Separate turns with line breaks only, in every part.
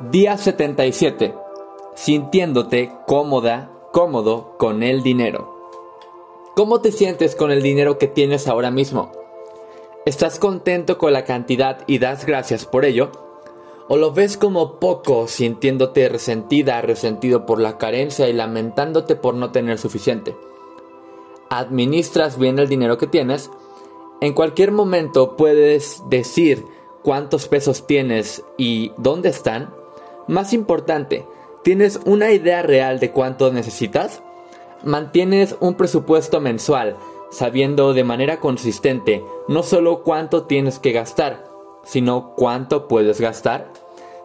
Día 77. Sintiéndote cómoda, cómodo con el dinero. ¿Cómo te sientes con el dinero que tienes ahora mismo? ¿Estás contento con la cantidad y das gracias por ello? ¿O lo ves como poco, sintiéndote resentida, resentido por la carencia y lamentándote por no tener suficiente? ¿Administras bien el dinero que tienes? En cualquier momento puedes decir cuántos pesos tienes y dónde están. Más importante, ¿tienes una idea real de cuánto necesitas? ¿Mantienes un presupuesto mensual, sabiendo de manera consistente no solo cuánto tienes que gastar, sino cuánto puedes gastar?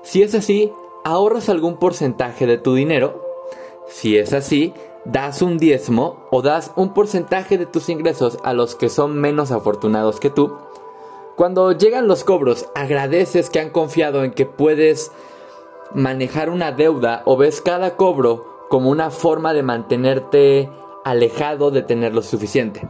Si es así, ¿ahorras algún porcentaje de tu dinero? Si es así, das un diezmo o das un porcentaje de tus ingresos a los que son menos afortunados que tú. Cuando llegan los cobros, agradeces que han confiado en que puedes manejar una deuda o ves cada cobro como una forma de mantenerte alejado de tener lo suficiente.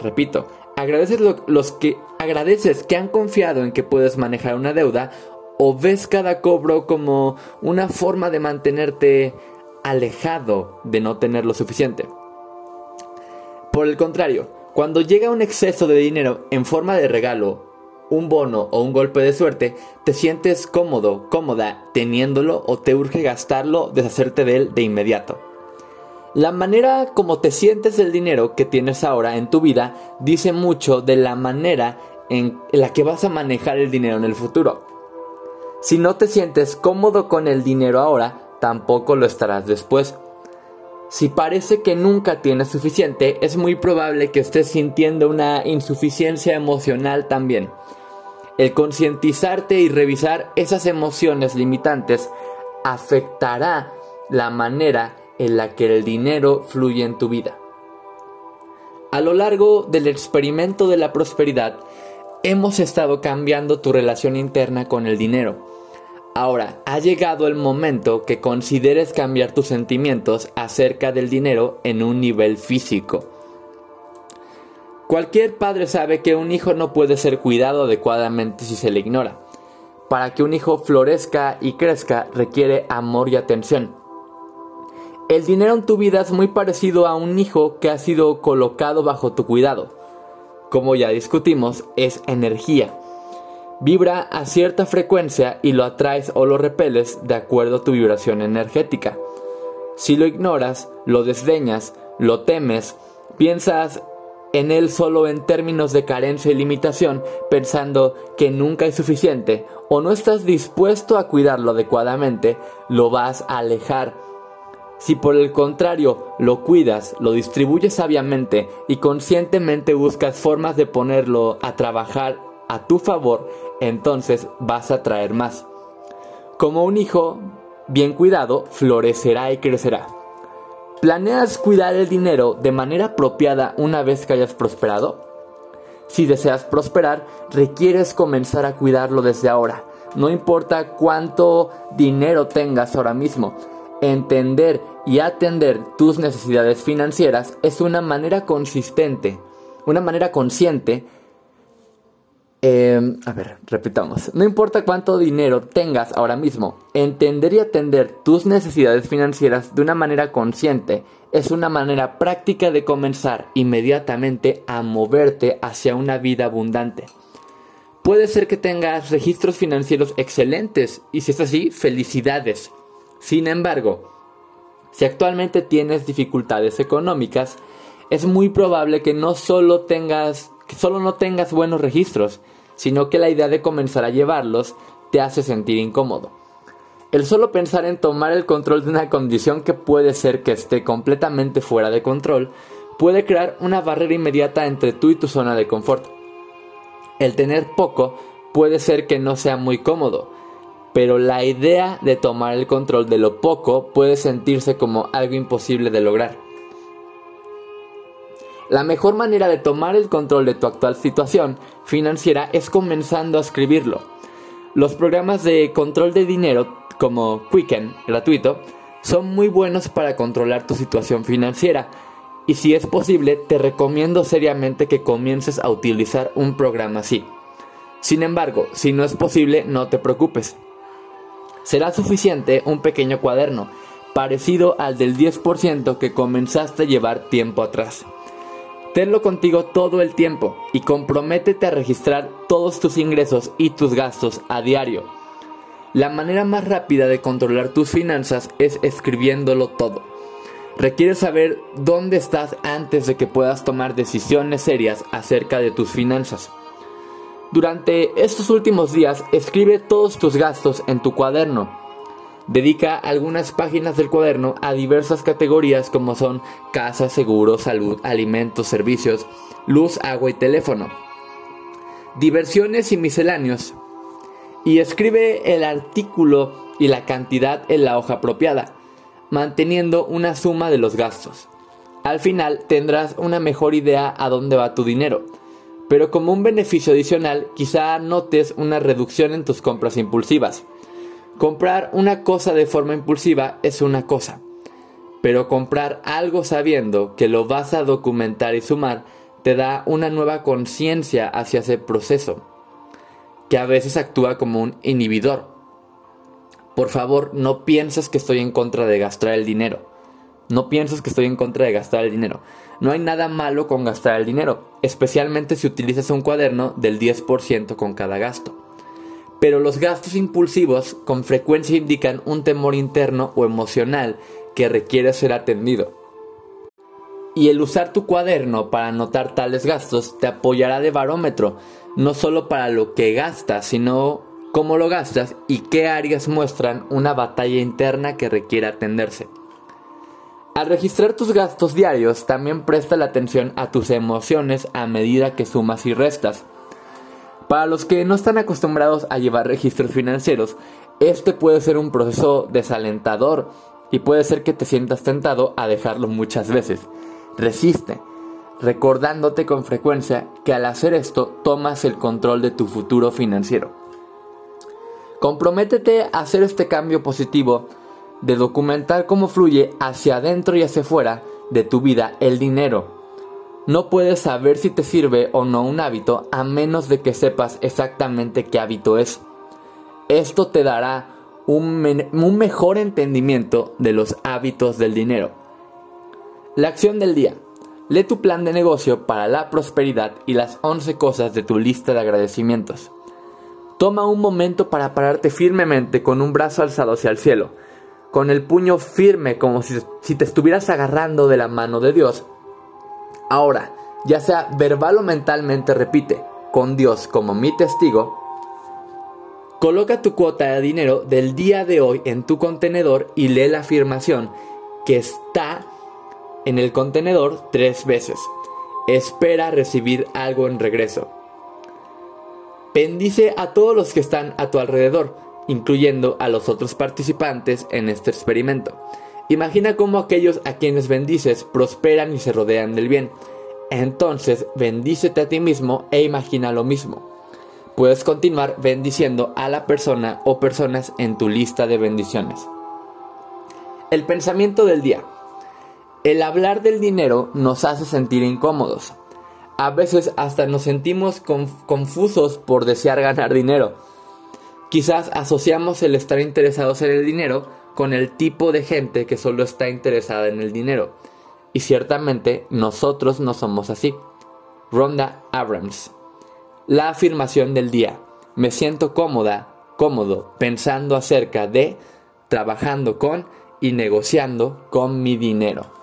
Repito, agradeces los que agradeces que han confiado en que puedes manejar una deuda o ves cada cobro como una forma de mantenerte alejado de no tener lo suficiente. Por el contrario, cuando llega un exceso de dinero en forma de regalo, un bono o un golpe de suerte, te sientes cómodo, cómoda teniéndolo o te urge gastarlo, deshacerte de él de inmediato. La manera como te sientes del dinero que tienes ahora en tu vida dice mucho de la manera en la que vas a manejar el dinero en el futuro. Si no te sientes cómodo con el dinero ahora, tampoco lo estarás después. Si parece que nunca tienes suficiente, es muy probable que estés sintiendo una insuficiencia emocional también. El concientizarte y revisar esas emociones limitantes afectará la manera en la que el dinero fluye en tu vida. A lo largo del experimento de la prosperidad, hemos estado cambiando tu relación interna con el dinero Ahora, ha llegado el momento que consideres cambiar tus sentimientos acerca del dinero en un nivel físico. Cualquier padre sabe que un hijo no puede ser cuidado adecuadamente si se le ignora. Para que un hijo florezca y crezca requiere amor y atención. El dinero en tu vida es muy parecido a un hijo que ha sido colocado bajo tu cuidado. Como ya discutimos, es energía vibra a cierta frecuencia y lo atraes o lo repeles de acuerdo a tu vibración energética. Si lo ignoras, lo desdeñas, lo temes, piensas en él solo en términos de carencia y limitación, pensando que nunca es suficiente, o no estás dispuesto a cuidarlo adecuadamente, lo vas a alejar. Si por el contrario lo cuidas, lo distribuyes sabiamente y conscientemente buscas formas de ponerlo a trabajar a tu favor, entonces vas a traer más. Como un hijo bien cuidado, florecerá y crecerá. ¿Planeas cuidar el dinero de manera apropiada una vez que hayas prosperado? Si deseas prosperar, requieres comenzar a cuidarlo desde ahora. No importa cuánto dinero tengas ahora mismo. Entender y atender tus necesidades financieras es una manera consistente, una manera consciente Em, a ver, repitamos. No importa cuánto dinero tengas ahora mismo, entender y atender tus necesidades financieras de una manera consciente es una manera práctica de comenzar inmediatamente a moverte hacia una vida abundante. Puede ser que tengas registros financieros excelentes y si es así, felicidades. Sin embargo, si actualmente tienes dificultades económicas, es muy probable que no solo tengas que solo no tengas buenos registros, sino que la idea de comenzar a llevarlos te hace sentir incómodo. El solo pensar en tomar el control de una condición que puede ser que esté completamente fuera de control puede crear una barrera inmediata entre tú y tu zona de confort. El tener poco puede ser que no sea muy cómodo, pero la idea de tomar el control de lo poco puede sentirse como algo imposible de lograr. La mejor manera de tomar el control de tu actual situación financiera es comenzando a escribirlo. Los programas de control de dinero como Quicken, gratuito, son muy buenos para controlar tu situación financiera y si es posible te recomiendo seriamente que comiences a utilizar un programa así. Sin embargo, si no es posible, no te preocupes. Será suficiente un pequeño cuaderno, parecido al del 10% que comenzaste a llevar tiempo atrás. Tenlo contigo todo el tiempo y comprométete a registrar todos tus ingresos y tus gastos a diario. La manera más rápida de controlar tus finanzas es escribiéndolo todo. Requieres saber dónde estás antes de que puedas tomar decisiones serias acerca de tus finanzas. Durante estos últimos días escribe todos tus gastos en tu cuaderno Dedica algunas páginas del cuaderno a diversas categorías como son casa, seguro, salud, alimentos, servicios, luz, agua y teléfono. Diversiones y misceláneos. Y escribe el artículo y la cantidad en la hoja apropiada, manteniendo una suma de los gastos. Al final tendrás una mejor idea a dónde va tu dinero, pero como un beneficio adicional quizá notes una reducción en tus compras impulsivas. Comprar una cosa de forma impulsiva es una cosa, pero comprar algo sabiendo que lo vas a documentar y sumar te da una nueva conciencia hacia ese proceso, que a veces actúa como un inhibidor. Por favor, no pienses que estoy en contra de gastar el dinero. No pienses que estoy en contra de gastar el dinero. No hay nada malo con gastar el dinero, especialmente si utilizas un cuaderno del 10% con cada gasto pero los gastos impulsivos con frecuencia indican un temor interno o emocional que requiere ser atendido. Y el usar tu cuaderno para anotar tales gastos te apoyará de barómetro, no solo para lo que gastas, sino cómo lo gastas y qué áreas muestran una batalla interna que requiere atenderse. Al registrar tus gastos diarios, también presta la atención a tus emociones a medida que sumas y restas. Para los que no están acostumbrados a llevar registros financieros, este puede ser un proceso desalentador y puede ser que te sientas tentado a dejarlo muchas veces. Resiste, recordándote con frecuencia que al hacer esto tomas el control de tu futuro financiero. Comprométete a hacer este cambio positivo de documentar cómo fluye hacia adentro y hacia afuera de tu vida el dinero no puedes saber si te sirve o no un hábito a menos de que sepas exactamente qué hábito es. Esto te dará un, mejor entendimiento de los hábitos del dinero. La acción del día. Lee tu plan de negocio para la prosperidad y las 11 cosas de tu lista de agradecimientos. Toma un momento para pararte firmemente con un brazo alzado hacia el cielo, con el puño firme como si te estuvieras agarrando de la mano de Dios Ahora, ya sea verbal o mentalmente, repite, con Dios como mi testigo, coloca tu cuota de dinero del día de hoy en tu contenedor y lee la afirmación que está en el contenedor tres veces. Espera recibir algo en regreso. Bendice a todos los que están a tu alrededor, incluyendo a los otros participantes en este experimento. Imagina cómo aquellos a quienes bendices prosperan y se rodean del bien. Entonces, bendícete a ti mismo e imagina lo mismo. Puedes continuar bendiciendo a la persona o personas en tu lista de bendiciones. El pensamiento del día. El hablar del dinero nos hace sentir incómodos. A veces hasta nos sentimos confusos por desear ganar dinero. Quizás asociamos el estar interesados en el dinero con el tipo de gente que solo está interesada en el dinero. Y ciertamente nosotros no somos así. Ronda Abrams. La afirmación del día. Me siento cómoda, cómodo, pensando acerca de, trabajando con y negociando con mi dinero.